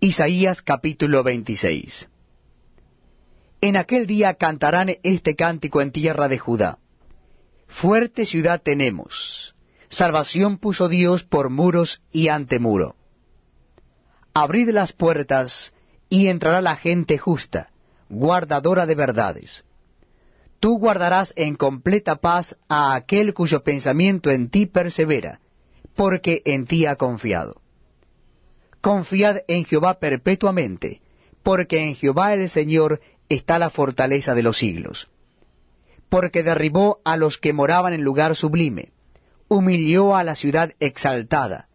Isaías capítulo 26 En aquel día cantarán este cántico en tierra de Judá. Fuerte ciudad tenemos, salvación puso Dios por muros y ante muro. Abrid las puertas, y entrará la gente justa, guardadora de verdades. Tú guardarás en completa paz a aquel cuyo pensamiento en ti persevera, porque en ti ha confiado. Confiad en Jehová perpetuamente, porque en Jehová el Señor está la fortaleza de los siglos. Porque derribó a los que moraban en lugar sublime, humilló a la ciudad exaltada,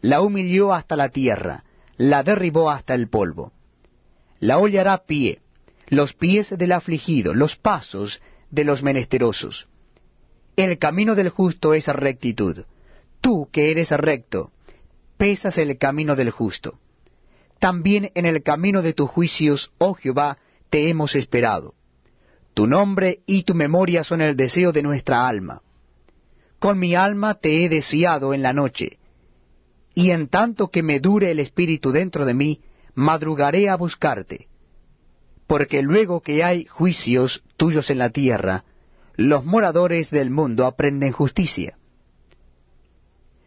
la humilló hasta la tierra, la derribó hasta el polvo. La hollará pie, los pies del afligido, los pasos de los menesterosos. El camino del justo es rectitud. Tú que eres recto, pesas el camino del justo. También en el camino de tus juicios, oh Jehová, te hemos esperado. Tu nombre y tu memoria son el deseo de nuestra alma. Con mi alma te he deseado en la noche, y en tanto que me dure el espíritu dentro de mí, madrugaré a buscarte. Porque luego que hay juicios tuyos en la tierra, los moradores del mundo aprenden justicia.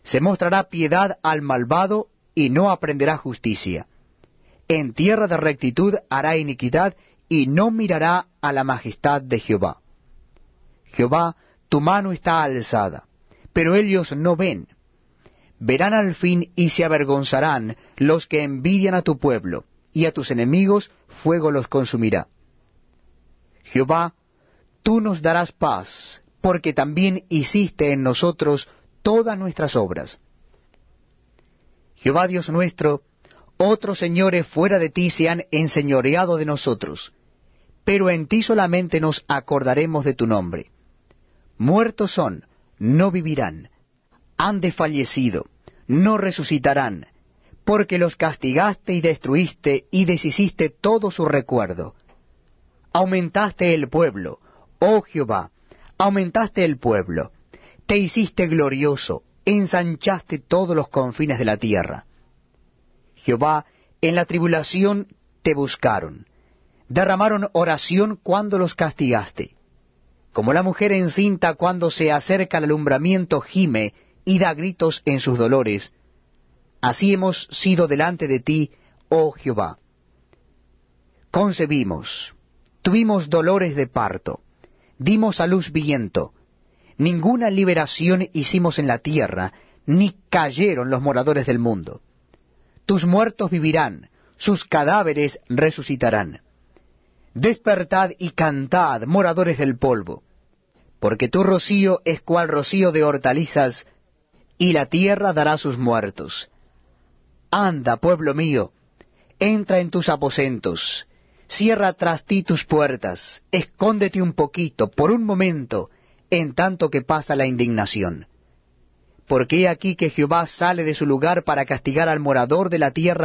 Se mostrará piedad al malvado y no aprenderá justicia. En tierra de rectitud hará iniquidad y no mirará a la majestad de Jehová. Jehová, tu mano está alzada, pero ellos no ven. Verán al fin y se avergonzarán los que envidian a tu pueblo, y a tus enemigos fuego los consumirá. Jehová, tú nos darás paz, porque también hiciste en nosotros todas nuestras obras. Jehová Dios nuestro, otros señores fuera de ti se han enseñoreado de nosotros, pero en ti solamente nos acordaremos de tu nombre. Muertos son, no vivirán, han desfallecido, no resucitarán, porque los castigaste y destruiste y deshiciste todo su recuerdo. Aumentaste el pueblo, oh Jehová, aumentaste el pueblo te hiciste glorioso, ensanchaste todos los confines de la tierra. Jehová, en la tribulación te buscaron, derramaron oración cuando los castigaste. Como la mujer encinta cuando se acerca al alumbramiento gime y da gritos en sus dolores, así hemos sido delante de ti, oh Jehová. Concebimos, tuvimos dolores de parto, dimos a luz viento, ninguna liberación hicimos en la tierra, ni cayeron los moradores del mundo. Tus muertos vivirán, sus cadáveres resucitarán. Despertad y cantad, moradores del polvo, porque tu rocío es cual rocío de hortalizas, y la tierra dará sus muertos. Anda, pueblo mío, entra en tus aposentos, cierra tras ti tus puertas, escóndete un poquito, por un momento, en tanto que pasa la indignación. Porque he aquí que Jehová sale de su lugar para castigar al morador de la tierra